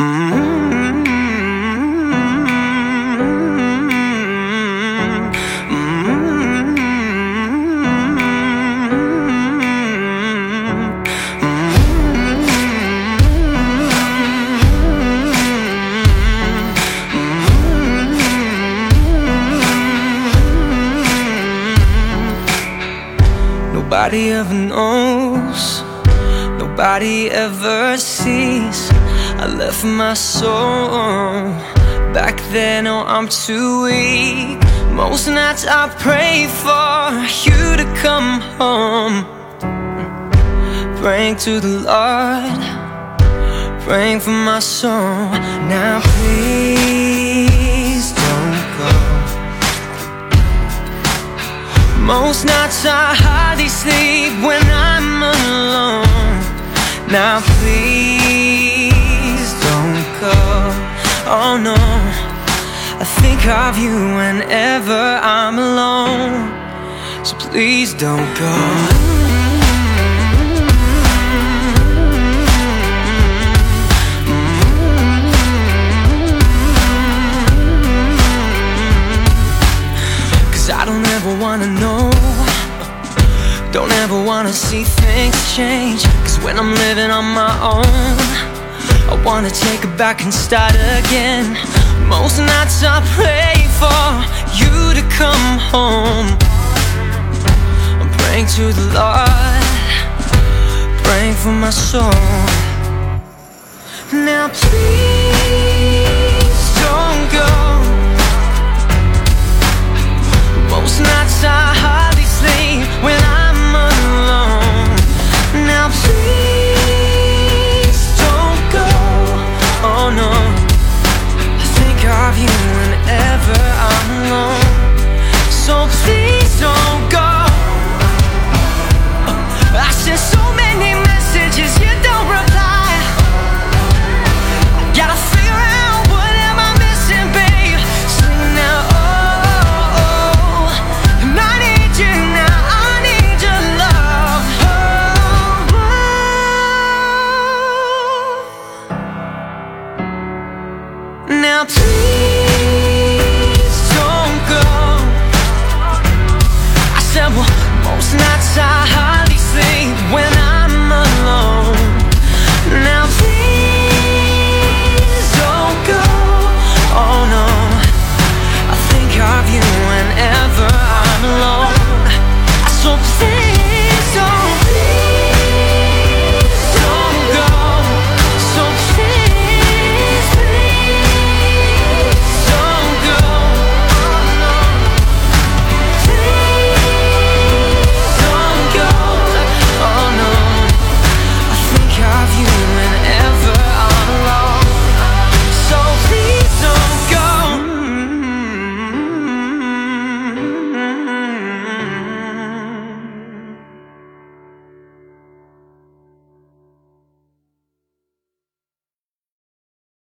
Nobody ever knows, nobody ever sees. I left my soul back then. Oh, I'm too weak. Most nights I pray for you to come home. Praying to the Lord, praying for my soul. Now, please don't go. Most nights I hardly sleep when I'm alone. Now please think of you whenever I'm alone. So please don't go. Cause I don't ever wanna know Don't ever wanna see things change Cause when I'm living on my own I wanna take it back and start again Most nights I pray for you to come home. I'm praying to the Lord Praying for my soul. Now please Now please don't go. I said, well, most nights I.